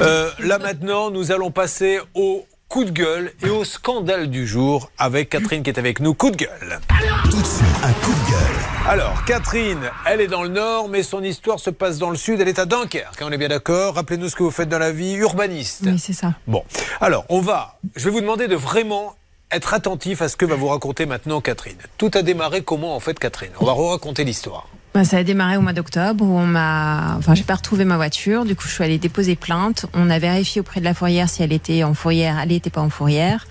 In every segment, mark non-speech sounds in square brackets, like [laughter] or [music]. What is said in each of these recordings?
Euh, là maintenant, nous allons passer au coup de gueule et au scandale du jour avec Catherine qui est avec nous. Coup de gueule. Tout de suite, un coup de gueule. Alors, Catherine, elle est dans le nord, mais son histoire se passe dans le sud. Elle est à Dunkerque, on est bien d'accord. Rappelez-nous ce que vous faites dans la vie, urbaniste. Oui, c'est ça. Bon, alors, on va. Je vais vous demander de vraiment être attentif à ce que va vous raconter maintenant Catherine. Tout a démarré comment en fait, Catherine? On va raconter l'histoire. Bah, ça a démarré au mois d'octobre où on m'a, enfin, j'ai pas retrouvé ma voiture. Du coup, je suis allée déposer plainte. On a vérifié auprès de la fourrière si elle était en fourrière. Elle n'était pas en fourrière.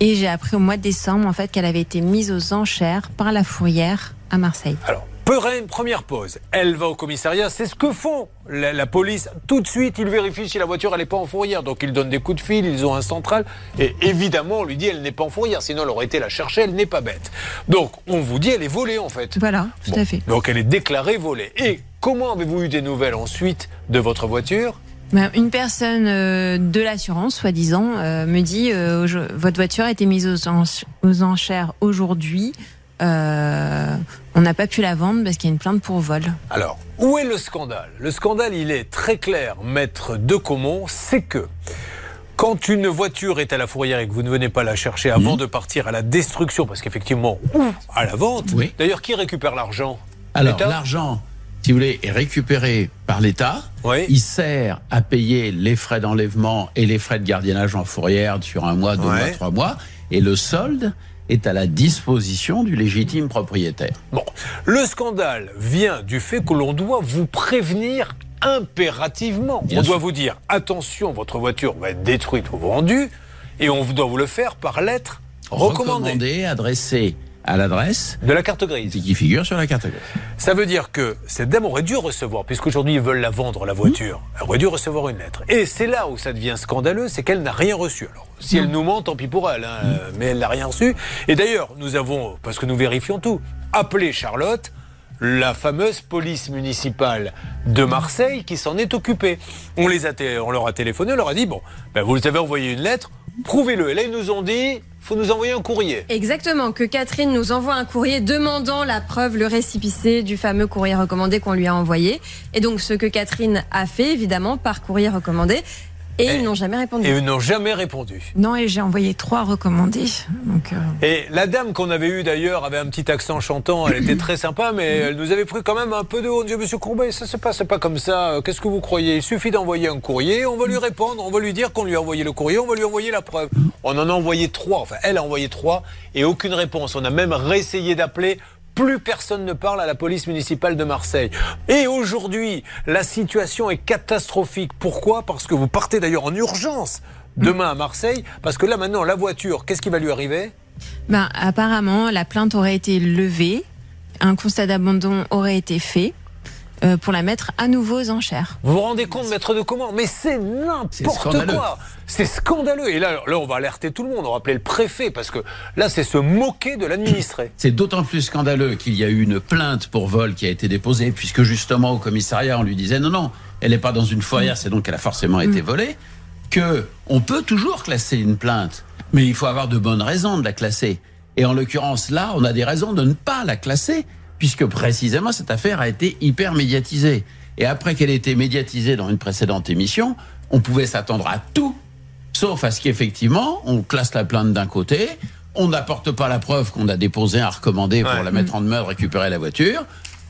Et j'ai appris au mois de décembre, en fait, qu'elle avait été mise aux enchères par la fourrière à Marseille. Alors, Perrin, première pause. Elle va au commissariat. C'est ce que font la, la police. Tout de suite, ils vérifient si la voiture elle n'est pas en fourrière. Donc ils donnent des coups de fil, ils ont un central. Et évidemment, on lui dit elle n'est pas en fourrière. Sinon, elle aurait été la chercher. Elle n'est pas bête. Donc on vous dit elle est volée en fait. Voilà, tout Bon. à fait. Donc elle est déclarée volée. Et comment avez-vous eu des nouvelles ensuite de votre voiture? Ben, une personne euh, de l'assurance, soi-disant, euh, me dit euh, votre voiture a été mise aux enchères aujourd'hui. Euh, on n'a pas pu la vendre parce qu'il y a une plainte pour vol. Alors, où est le scandale? Le scandale, il est très clair, maître de Comont, c'est que quand une voiture est à la fourrière et que vous ne venez pas la chercher avant de partir à la destruction, parce qu'effectivement, ou à la vente, Oui. d'ailleurs, qui récupère l'argent? Alors, l'argent, si vous voulez, est récupéré par l'État. Oui. Il sert à payer les frais d'enlèvement et les frais de gardiennage en fourrière sur un mois, deux Ouais. mois, trois mois. Et le solde est à la disposition du légitime propriétaire. Bon, le scandale vient du fait que l'on doit vous prévenir impérativement. Bien on doit vous dire attention, votre voiture va être détruite ou vendue, et on doit vous le faire par lettre recommandée Recommandé, adressé à l'adresse de la carte grise. qui figure sur la carte grise. Ça veut dire que cette dame aurait dû recevoir, puisqu'aujourd'hui ils veulent la vendre, la voiture, elle aurait dû recevoir une lettre. Et c'est là où ça devient scandaleux, c'est qu'elle n'a rien reçu. Alors, si elle nous ment, tant pis pour elle, hein, mais elle n'a rien reçu. Et d'ailleurs, nous avons, parce que nous vérifions tout, appelé Charlotte, la fameuse police municipale de Marseille qui s'en est occupée. On, les a on leur a téléphoné, on leur a dit, bon, ben, vous avez envoyé une lettre, prouvez-le. Et là, ils nous ont dit, faut nous envoyer un courrier. Exactement, que Catherine nous envoie un courrier demandant la preuve, le récipicé du fameux courrier recommandé qu'on lui a envoyé. Et donc ce que Catherine a fait, évidemment, par courrier recommandé. Et Et- ils n'ont jamais répondu. Et ils n'ont jamais répondu. Non, et j'ai envoyé trois recommandés. Donc, euh, Et la dame qu'on avait eue d'ailleurs avait un petit accent chantant, elle était très sympa, mais elle nous avait pris quand même un peu de haut. On disait, Monsieur Courbet, ça se passe pas comme ça. Euh, Qu'est-ce que vous croyez? Il suffit d'envoyer un courrier, on va lui répondre, on va lui dire qu'on lui a envoyé le courrier, on va lui envoyer la preuve. On en a envoyé trois, enfin elle a envoyé trois, et aucune réponse. On a même réessayé d'appeler. Plus personne ne parle à la police municipale de Marseille. Et aujourd'hui, la situation est catastrophique. Pourquoi? Parce que vous partez d'ailleurs en urgence demain à Marseille, parce que là maintenant, la voiture, qu'est-ce qui va lui arriver? Ben, apparemment, la plainte aurait été levée, un constat d'abandon aurait été fait euh, pour la mettre à nouveau aux enchères. Vous vous rendez compte, maître de comment Mais c'est n'importe quoi C'est scandaleux Et là, là, on va alerter tout le monde, on va appeler le préfet, parce que là, c'est se moquer de l'administré. [coughs] C'est d'autant plus scandaleux qu'il y a eu une plainte pour vol qui a été déposée, puisque justement au commissariat on lui disait non, non, elle n'est pas dans une fourrière, c'est donc qu'elle a forcément été volée, que on peut toujours classer une plainte, mais il faut avoir de bonnes raisons de la classer. Et en l'occurrence là, on a des raisons de ne pas la classer, puisque précisément cette affaire a été hyper médiatisée. Et après qu'elle ait été médiatisée dans une précédente émission, on pouvait s'attendre à tout, sauf à ce qu'effectivement, on classe la plainte d'un côté, on n'apporte pas la preuve qu'on a déposé un recommandé pour la mettre en demeure, récupérer la voiture,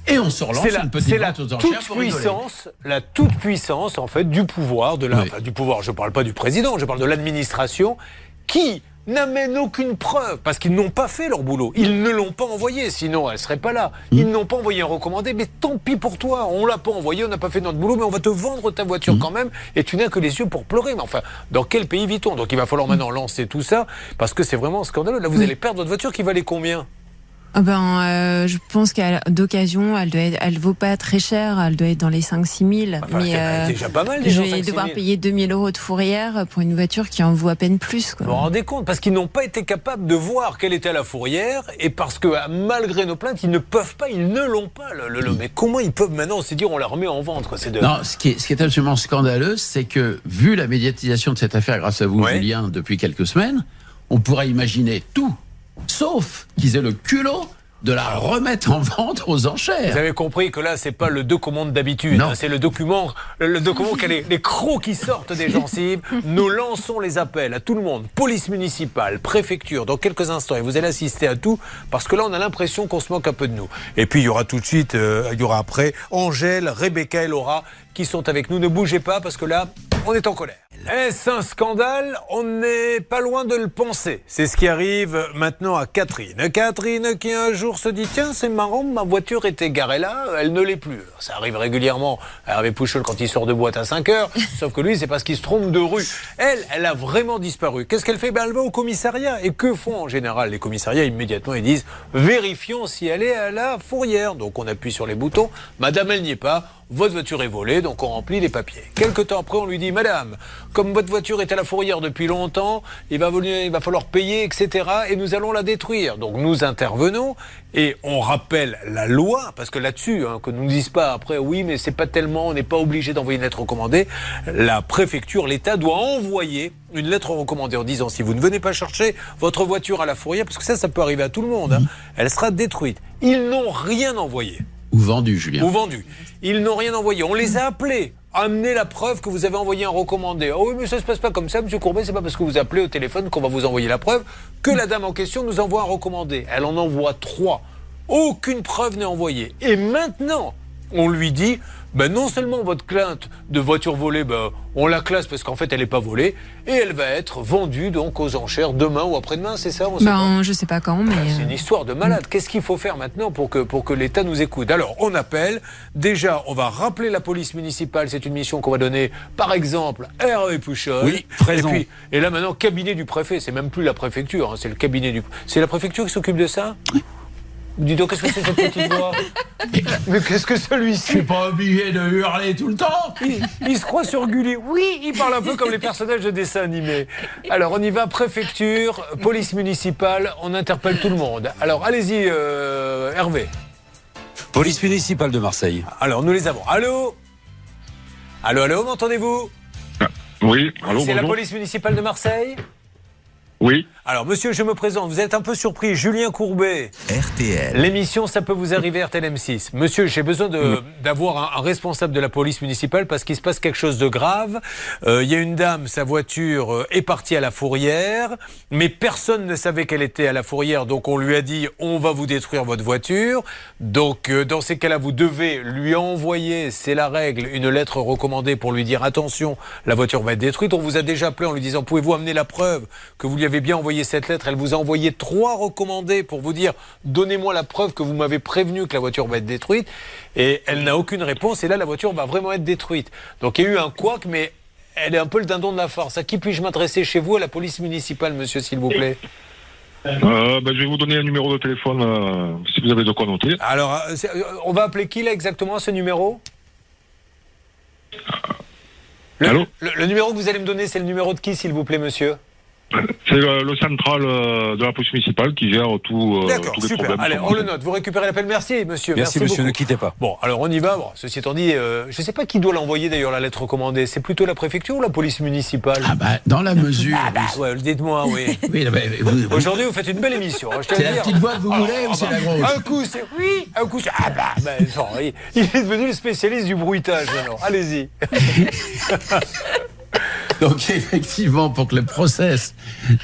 et on se relance la, une petite la toute pour puissance, la toute puissance, en fait, du pouvoir, de la, Oui. enfin, du pouvoir, je ne parle pas du président, je parle de l'administration, qui n'amène aucune preuve, parce qu'ils n'ont pas fait leur boulot. Ils ne l'ont pas envoyé, sinon elle ne serait pas là. Ils Mm. n'ont pas envoyé un recommandé, mais tant pis pour toi. On l'a pas envoyé, on n'a pas fait notre boulot, mais on va te vendre ta voiture Mm. quand même, et tu n'as que les yeux pour pleurer. Mais enfin, dans quel pays vit-on? Donc il va falloir maintenant lancer tout ça, parce que c'est vraiment scandaleux. Là, vous allez perdre votre voiture qui valait combien? Ben, euh, je pense qu'à d'occasion, elle doit être, elle vaut pas très cher, elle doit être dans les 5-6 000. Enfin, mais c'est euh, déjà pas mal, je déjà, vais 5-6 devoir 000. payer 2000 euros de fourrière pour une voiture qui en vaut à peine plus. Quoi. Vous vous rendez compte? Parce qu'ils n'ont pas été capables de voir quelle était la fourrière et parce que malgré nos plaintes, ils ne peuvent pas, ils ne l'ont pas. Le, le- le- mais comment ils peuvent maintenant se dire on la remet en vente quoi, c'est de... Non, ce qui, est, ce qui est absolument scandaleux, c'est que, vu la médiatisation de cette affaire grâce à vous, Ouais. Julien, depuis quelques semaines, on pourrait imaginer tout, sauf qu'ils aient le culot de la remettre en vente aux Vous enchères. avez compris que là, c'est pas le document d'habitude. Non. hein, c'est le document, le document qui a les, les crocs qui sortent des gencives. Nous lançons les appels à tout le monde. Police municipale, préfecture, dans quelques instants. Et vous allez assister à tout parce que là, on a l'impression qu'on se moque un peu de nous. Et puis, il y aura tout de suite, euh, il y aura après Angèle, Rebecca et Laura qui sont avec nous. Ne bougez pas parce que là, on est en colère. Est-ce un scandale On n'est pas loin de le penser. C'est ce qui arrive maintenant à Catherine. Catherine qui un jour se dit Tiens, c'est marrant, ma voiture était garée là, elle ne l'est plus. Ça arrive régulièrement à Hervé Pouchol quand il sort de boîte à 5 heures, [laughs] sauf que lui, c'est parce qu'il se trompe de rue. Elle, elle a vraiment disparu. Qu'est-ce qu'elle fait? Ben, Elle va au commissariat. Et que font en général les commissariats? Immédiatement, ils disent Vérifions si elle est à la fourrière. Donc on appuie sur les boutons. Madame, elle n'y est pas votre voiture est volée, donc on remplit les papiers. Quelque temps après, on lui dit, Madame, comme votre voiture est à la fourrière depuis longtemps, il va, il va falloir payer, etc. Et nous allons la détruire. Donc nous intervenons et on rappelle la loi, parce que là-dessus, hein, que nous ne disent pas après, oui, mais c'est pas tellement, on n'est pas obligé d'envoyer une lettre recommandée. La préfecture, l'État doit envoyer une lettre recommandée en disant, si vous ne venez pas chercher votre voiture à la fourrière, parce que ça, ça peut arriver à tout le monde, hein, elle sera détruite. Ils n'ont rien envoyé Ou vendu, Julien. ou vendu. Ils n'ont rien envoyé. On les a appelés. Amenez la preuve que vous avez envoyé un recommandé. Oh oui, mais ça se passe pas comme ça, Monsieur Courbet. C'est pas parce que vous appelez au téléphone qu'on va vous envoyer la preuve que la dame en question nous envoie un recommandé. Elle en envoie trois. Aucune preuve n'est envoyée. Et maintenant, on lui dit, ben non seulement votre plainte de voiture volée, ben, on la classe parce qu'en fait elle n'est pas volée, et elle va être vendue donc aux enchères demain ou après-demain, c'est ça on sait pas. Ben, je sais pas quand, mais. C'est une euh, histoire de malade. Qu'est-ce qu'il faut faire maintenant pour que, pour que l'État nous écoute? Alors, on appelle. Déjà, on va rappeler la police municipale. C'est une mission qu'on va donner, par exemple, à Hervé Pouchol. Oui, présent. Et, puis, et là, maintenant, cabinet du préfet. C'est même plus la préfecture. hein, c'est le cabinet du. C'est la préfecture qui s'occupe de ça? Dis donc, qu'est-ce que c'est cette petite voix [laughs] Mais qu'est-ce que Je suis celui-ci pas obligé de hurler tout le temps. il, il se croit sur Gulli. Oui, il parle un peu comme les personnages de dessins animés. Alors, on y va, préfecture, police municipale, on interpelle tout le monde. Alors, allez-y, euh, Hervé. Police municipale de Marseille. Alors, nous les avons. Allô? Allô, allô, m'entendez-vous? Oui, allô, C'est la police municipale de Marseille? Oui, Alors, monsieur, je me présente. Vous êtes un peu surpris. Julien Courbet. RTL. L'émission, ça peut vous arriver RTL M6. Monsieur, j'ai besoin d'avoir un, un responsable de la police municipale parce qu'il se passe quelque chose de grave. Euh, Il y a une dame, sa voiture euh, est partie à la fourrière, mais personne ne savait qu'elle était à la fourrière, donc on lui a dit on va vous détruire votre voiture. Donc euh, dans ces cas-là, vous devez lui envoyer, c'est la règle, une lettre recommandée pour lui dire attention, la voiture va être détruite. On vous a déjà appelé en lui disant pouvez-vous amener la preuve que vous lui avez bien envoyé cette lettre Elle vous a envoyé trois recommandés pour vous dire donnez-moi la preuve que vous m'avez prévenu que la voiture va être détruite. Et elle n'a aucune réponse. Et là, la voiture va vraiment être détruite. Donc il y a eu un couac, mais elle est un peu le dindon de la farce. À qui puis-je m'adresser chez vous, à la police municipale, monsieur, s'il vous plaît? Euh, ben, je vais vous donner un numéro de téléphone euh, si vous avez de quoi noter. Alors, euh, on va appeler qui là exactement ce numéro? Le, Allô? le- le numéro que vous allez me donner, c'est le numéro de qui, s'il vous plaît, monsieur? [laughs] C'est le, le central euh, de la police municipale qui gère tout, euh, D'accord, tous les super. problèmes. Allez, on le note. Vous récupérez l'appel. Merci, monsieur. Merci, monsieur, ne quittez pas. Bon, alors on y va. Bon, ceci étant dit, euh, je ne sais pas qui doit l'envoyer d'ailleurs, la lettre recommandée. C'est plutôt la préfecture ou la police municipale? Ah bah, dans la [laughs] mesure. Ah bah, ouais, dites-moi, oui. [laughs] Oui, là, bah, vous- vous- Aujourd'hui, vous faites une belle émission. hein, je c'est le la dire. petite voix que vous voulez ou c'est la grosse Un coup, c'est oui. Un coup, c'est ah bah. bah, non, il, il est devenu le spécialiste du bruitage maintenant. Allez-y. [laughs] [laughs] Donc effectivement, pour que le process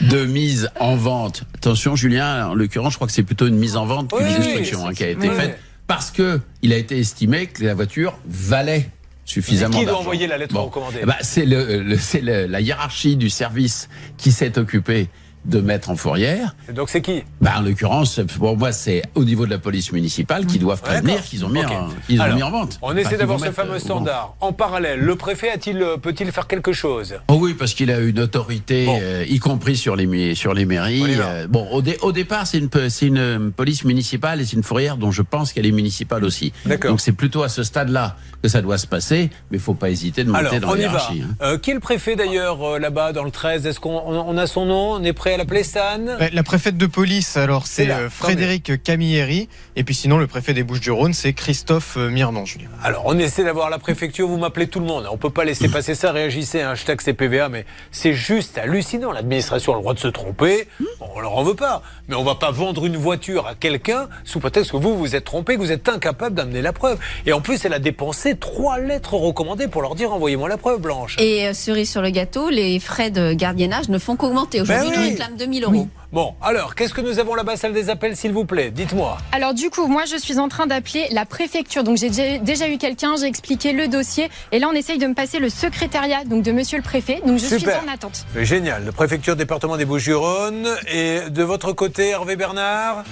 de mise en vente, attention Julien, en l'occurrence, je crois que c'est plutôt une mise en vente qu'une Oui, destruction hein, qui a été oui. faite, parce que il a été estimé que la voiture valait suffisamment Mais qui doit envoyer la lettre recommandée? Eh ben, C'est le, le- la hiérarchie du service qui s'est occupé de mettre en fourrière. Donc c'est qui Bah, en l'occurrence, pour moi, c'est au niveau de la police municipale qui doivent prévenir qu'ils ont mis, en, ont Alors, mis en vente. On essaie d'avoir ce fameux euh, standard. En parallèle, le préfet a-t-il, euh, peut-il faire quelque chose Oh oui, parce qu'il a une autorité, Bon. euh, y compris sur les, sur les mairies. Euh, bon, au, dé- au départ, c'est une, une police municipale et c'est une fourrière dont je pense qu'elle est municipale aussi. Donc c'est plutôt à ce stade-là que ça doit se passer, mais il faut pas hésiter de monter Alors, dans la hiérarchie. hein. Euh, qui est le préfet d'ailleurs là-bas dans le 13 Est-ce qu'on on- on a son nom On est prêt à la Stan Ouais, La préfète de police, alors C'est euh, Frédéric Camilleri. Et puis sinon, le préfet des Bouches-du-Rhône, c'est Christophe euh, Mirnon, Julien. Alors, on essaie d'avoir la préfecture, vous m'appelez tout le monde. On peut pas laisser passer ça, réagissez, hein, hashtag CPVA, mais c'est juste hallucinant. L'administration a le droit de se tromper, Bon, on leur en veut pas. Mais on va pas vendre une voiture à quelqu'un sous prétexte que vous vous êtes trompé, que vous êtes incapable d'amener la preuve. Et en plus, elle a dépensé trois lettres recommandées pour leur dire envoyez-moi la preuve, Blanche. Et euh, cerise sur le gâteau, les frais de gardiennage ne font qu'augmenter. Aujourd'hui, Ben oui. Réclament 2000 euros. Bon, alors, qu'est-ce que nous avons là-bas, salle des appels, s'il vous plaît? Dites-moi. Alors du coup, moi je suis en train d'appeler la préfecture. Donc j'ai déjà- déjà eu quelqu'un, j'ai expliqué le dossier et là on essaye de me passer le secrétariat donc de monsieur le préfet. Donc je Super. suis en attente. Génial. Le préfecture département des Bouches-du-Rhône. Et de votre côté, Hervé Bernard,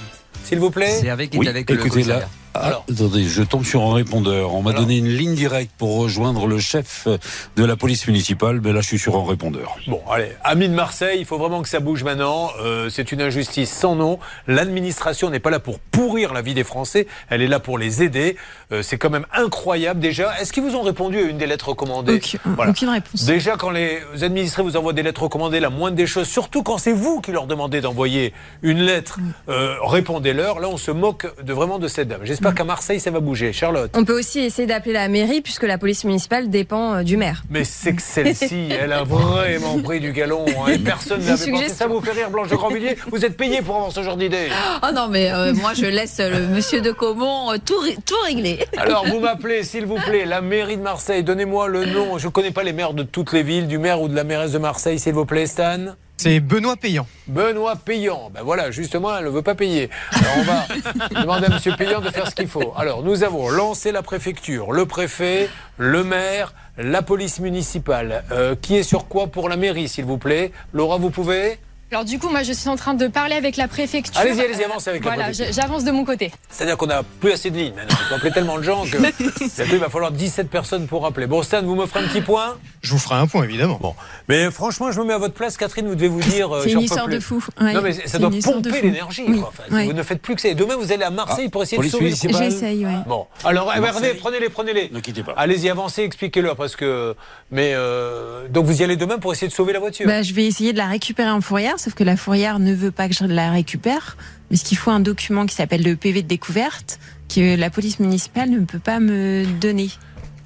s'il vous plaît? C'est avec, Oui, avec le écoutez, là, Alors. attendez, je tombe sur un répondeur. On m'a donné une ligne directe pour rejoindre le chef de la police municipale, mais là, je suis sur un répondeur. Bon, allez, amis de Marseille, il faut vraiment que ça bouge maintenant. Euh, c'est une injustice sans nom. L'administration n'est pas là pour pourrir la vie des Français, elle est là pour les aider. Euh, c'est quand même incroyable déjà. Est-ce qu'ils vous ont répondu à une des lettres recommandées Aucune, Voilà. aucune réponse. Déjà, quand les administrés vous envoient des lettres recommandées, la moindre des choses, surtout quand c'est vous qui leur demandez d'envoyer une lettre, euh, répondez-leur. Là, on se moque de, vraiment de cette dame. J'espère qu'à Marseille, ça va bouger. Charlotte On peut aussi essayer d'appeler la mairie puisque la police municipale dépend euh, du maire. Mais c'est que celle-ci, [laughs] elle a vraiment pris du galon. hein, et personne n'avait pensé ça. Vous fait rire, Blanche de Grandvilliers? Vous êtes payé pour avoir ce genre d'idée. Oh non, mais euh, moi je laisse le monsieur de Comont euh, tout, tout régler. Alors, vous [laughs] m'appelez, s'il vous plaît, la mairie de Marseille. Donnez-moi le nom. Je ne connais pas les maires de toutes les villes, du maire ou de la mairesse de Marseille, s'il vous plaît, Stan. C'est Benoît Payan. Benoît Payan. Ben voilà, justement, elle ne veut pas payer. Alors, on va [laughs] demander à M. Payan de faire ce qu'il faut. Alors, nous avons lancé la préfecture, le préfet, le maire, la police municipale. Euh, qui est sur quoi pour la mairie, s'il vous plaît? Laura, vous pouvez? Alors du coup, moi je suis en train de parler avec la préfecture. Allez-y, allez-y, avancez avec la Voilà, préfecture. j- j'avance de mon côté. C'est-à-dire qu'on n'a plus assez de lignes maintenant. Faut appeler tellement de gens que [laughs] il va falloir 17 personnes pour appeler. Bon, Stan, vous me ferez un petit point? Je vous ferai un point, évidemment. Bon. Mais franchement, je me mets à votre place, Catherine, vous devez vous dire. euh, C'est une histoire de fou. Ouais. Non, mais ça doit pomper l'énergie. Oui. quoi. Enfin, Ouais. Vous ne faites plus que ça. Et demain, vous allez à Marseille pour essayer de sauver. J'essaye, ouais. Bon, alors Marseille. prenez-les, prenez-les. Ne quittez pas. Allez-y, avancez, expliquez-leur parce que. Mais euh, donc vous y allez demain pour essayer de sauver la voiture. Bah, je vais essayer de la récupérer en fourrière, sauf que la fourrière ne veut pas que je la récupère. Mais ce qu'il faut un document qui s'appelle le PV de découverte, que la police municipale ne peut pas me donner.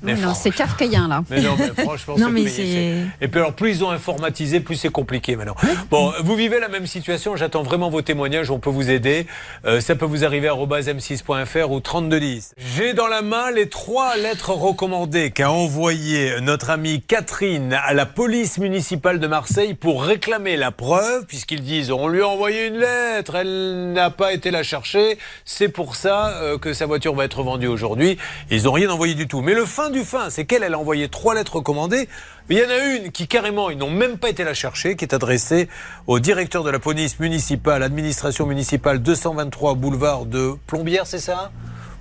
Mais non, c'est kafkaïen là. Mais non, mais franchement, [laughs] Non, mais Et puis alors, plus ils ont informatisé, plus c'est compliqué maintenant. Bon, vous vivez la même situation, j'attends vraiment vos témoignages, on peut vous aider. Euh, ça peut vous arriver à m6.fr ou 3210. J'ai dans la main les trois lettres recommandées qu'a envoyé notre amie Catherine à la police municipale de Marseille pour réclamer la preuve, puisqu'ils disent on lui a envoyé une lettre, elle n'a pas été la chercher, c'est pour ça euh, que sa voiture va être vendue aujourd'hui. Ils n'ont rien envoyé du tout. Mais le fin du fin, c'est qu'elle, elle a envoyé trois lettres recommandées. Mais il y en a une qui carrément, ils n'ont même pas été la chercher, qui est adressée au directeur de la police municipale, administration municipale 223 boulevard de Plombières, c'est ça?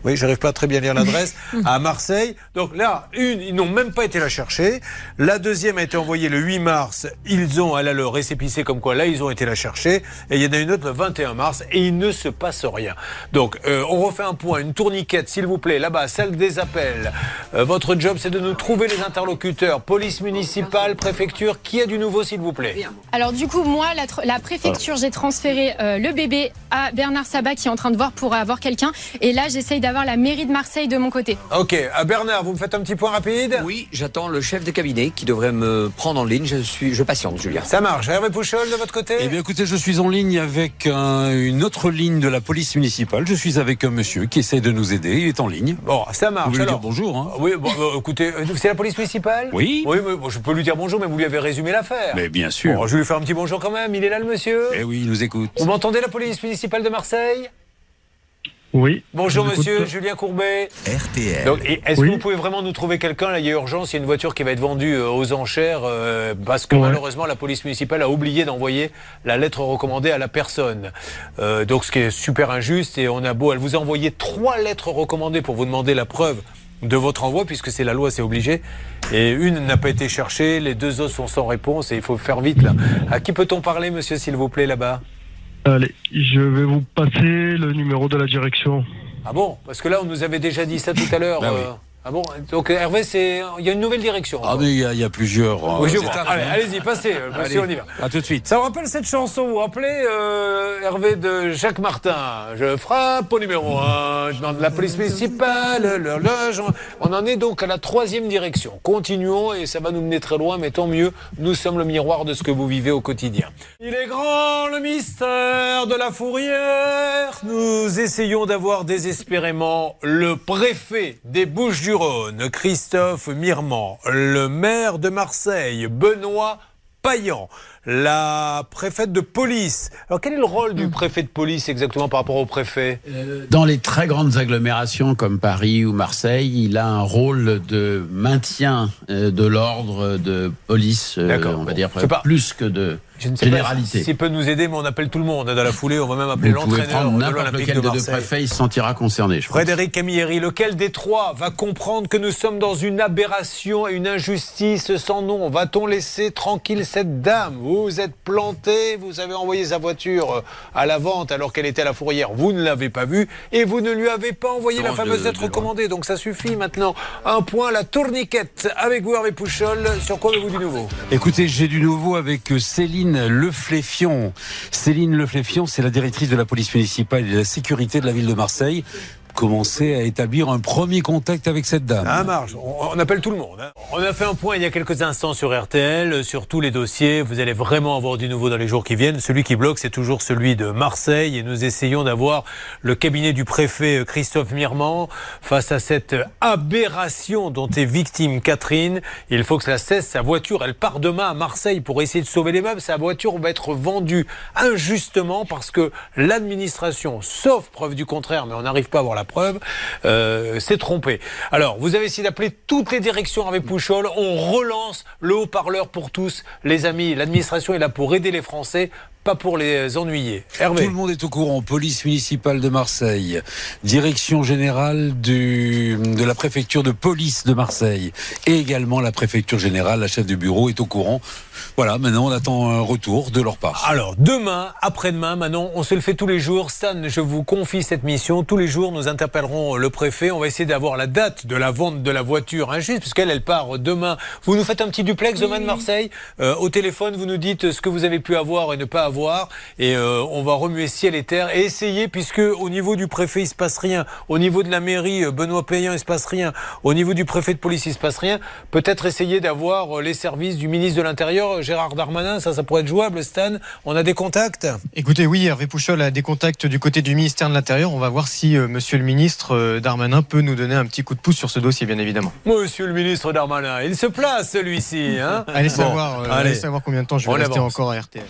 Oui, j'arrive pas à très bien lire l'adresse, [laughs] à Marseille. Donc là, une, ils n'ont même pas été la chercher. La deuxième a été envoyée le 8 mars. Ils ont, elle a le récépissé comme quoi là, ils ont été la chercher. Et il y en a une autre le 21 mars et il ne se passe rien. Donc, euh, on refait un point, une tourniquette, s'il vous plaît, là-bas, salle des appels. Euh, votre job, c'est de nous trouver les interlocuteurs. Police municipale, préfecture, qui a du nouveau, s'il vous plaît Alors du coup, moi, la, préfecture, j'ai transféré euh, le bébé à Bernard Sabat qui est en train de voir pour avoir quelqu'un. Et là, j'essaye d'avoir la mairie de Marseille de mon côté. Ok, à Bernard, vous me faites un petit point rapide Oui, j'attends le chef de cabinet qui devrait me prendre en ligne. Je suis, je patiente, Julien. Ça marche. Hervé Pouchol, de votre côté Eh bien, écoutez, je suis en ligne avec un- une autre ligne de la police municipale. Je suis avec un monsieur qui essaie de nous aider. Il est en ligne. Bon, ça marche. Vous voulez Alors, dire bonjour, hein Oui, bon, euh, écoutez, euh, c'est la police municipale Oui. Oui, mais bon, je peux lui dire bonjour, mais vous lui avez résumé l'affaire. Mais bien sûr. Bon, je vais lui faire un petit bonjour quand même. Il est là, le monsieur Eh oui, il nous écoute. Vous m'entendez, la police municipale de Marseille? Oui. Bonjour, écoute. monsieur, Julien Courbet. RTL. Est-ce Oui. que vous pouvez vraiment nous trouver quelqu'un Là, il y a urgence, il y a une voiture qui va être vendue euh, aux enchères euh, parce que Ouais. malheureusement, la police municipale a oublié d'envoyer la lettre recommandée à la personne. Euh, donc, ce qui est super injuste. Et on a beau, elle vous a envoyé trois lettres recommandées pour vous demander la preuve de votre envoi, puisque c'est la loi, c'est obligé. Et une n'a pas été cherchée, les deux autres sont sans réponse et il faut faire vite là. À qui peut-on parler, monsieur, s'il vous plaît, là-bas? Allez, je vais vous passer le numéro de la direction. Ah bon? Parce que là, on nous avait déjà dit ça tout à l'heure. Bah oui. Euh, Ah bon Donc Hervé, c'est il y a une nouvelle direction. Ah, mais il y, a- il y a plusieurs. euh, Oui, je étapes, vois. hein. Allez, allez-y, passez, euh, monsieur, Allez, on y va. À tout de suite. Ça vous rappelle cette chanson, vous vous rappelez, euh, Hervé de Jacques Martin? Je frappe au numéro 1, je demande la police municipale, l'horloge. On en est donc à la troisième direction. Continuons et ça va nous mener très loin, mais tant mieux, nous sommes le miroir de ce que vous vivez au quotidien. Il est grand le mystère de la fourrière. Nous essayons d'avoir désespérément le préfet des Bouches-du-Rhône, Christophe Mirmand, le maire de Marseille, Benoît Payan, la préfète de police. Alors quel est le rôle du préfet de police exactement par rapport au préfet? Dans les très grandes agglomérations comme Paris ou Marseille, il a un rôle de maintien euh, de l'ordre de police, euh, on va dire, pas- plus que de Je ne sais généralité. pas s'il peut nous aider, mais on appelle tout le monde dans la foulée. On va même appeler Vous pouvez l'entraîneur prendre de l'Olympique lequel de des deux Marseille. préfets, il se sentira concerné. Je. Frédéric Camilleri, lequel des trois va comprendre que nous sommes dans une aberration et une injustice sans nom? Va-t-on laisser tranquille cette dame? Vous êtes planté, vous avez envoyé sa voiture euh, à la vente alors qu'elle était à la fourrière, vous ne l'avez pas vue et vous ne lui avez pas envoyé la fameuse de- lettre de recommandée. Donc ça suffit maintenant. Un point, la tourniquette avec vous Hervé Pouchol. Sur quoi avez-vous du nouveau? Écoutez, j'ai du nouveau avec euh, Céline Lefléfion. Céline Lefléfion, c'est la directrice de la police municipale et de la sécurité de la ville de Marseille. Commencer à établir un premier contact avec cette dame. On, on appelle tout le monde. hein. On a fait un point il y a quelques instants sur RTL, euh, sur tous les dossiers. Vous allez vraiment avoir du nouveau dans les jours qui viennent. Celui qui bloque, c'est toujours celui de Marseille. Et nous essayons d'avoir le cabinet du préfet euh, Christophe Mirmand face à cette aberration dont est victime Catherine. Il faut que cela cesse. Sa voiture, elle part demain à Marseille pour essayer de sauver les meubles. Sa voiture va être vendue injustement parce que l'administration, sauf preuve du contraire, mais on n'arrive pas à avoir la preuve, euh, s'est trompée. Alors, vous avez essayé d'appeler toutes les directions avec Pouchol. On relance le haut-parleur pour tous. Les amis, l'administration est là pour aider les Français, pas pour les ennuyer. Hervé. Tout le monde est au courant. Police municipale de Marseille, direction générale du, de la préfecture de police de Marseille et également la préfecture générale, la chef du bureau est au courant. Voilà, maintenant on attend un retour de leur part. Alors, demain, après-demain, Manon, on se le fait tous les jours. Stan, je vous confie cette mission. Tous les jours, nous interpellerons le préfet. On va essayer d'avoir la date de la vente de la voiture injuste, puisqu'elle, elle part demain. Vous nous faites un petit duplex demain de Marseille? Euh, au téléphone, vous nous dites ce que vous avez pu avoir et ne pas avoir. Et euh, on va remuer ciel et terre et essayer, puisque au niveau du préfet, il se passe rien. Au niveau de la mairie, euh, Benoît Payan, il se passe rien. Au niveau du préfet de police, il se passe rien. Peut-être essayer d'avoir euh, les services du ministre de l'Intérieur, Gérard Darmanin. Ça, ça pourrait être jouable, Stan. On a des contacts Écoutez, oui, Hervé Pouchol a des contacts du côté du ministère de l'Intérieur. On va voir si euh, monsieur le ministre euh, Darmanin peut nous donner un petit coup de pouce sur ce dossier, bien évidemment. Monsieur le ministre Darmanin, il se place celui-ci. Hein [laughs] Allez Bon, savoir, euh, allez. allez savoir combien de temps je vais On rester avance. encore à RTL.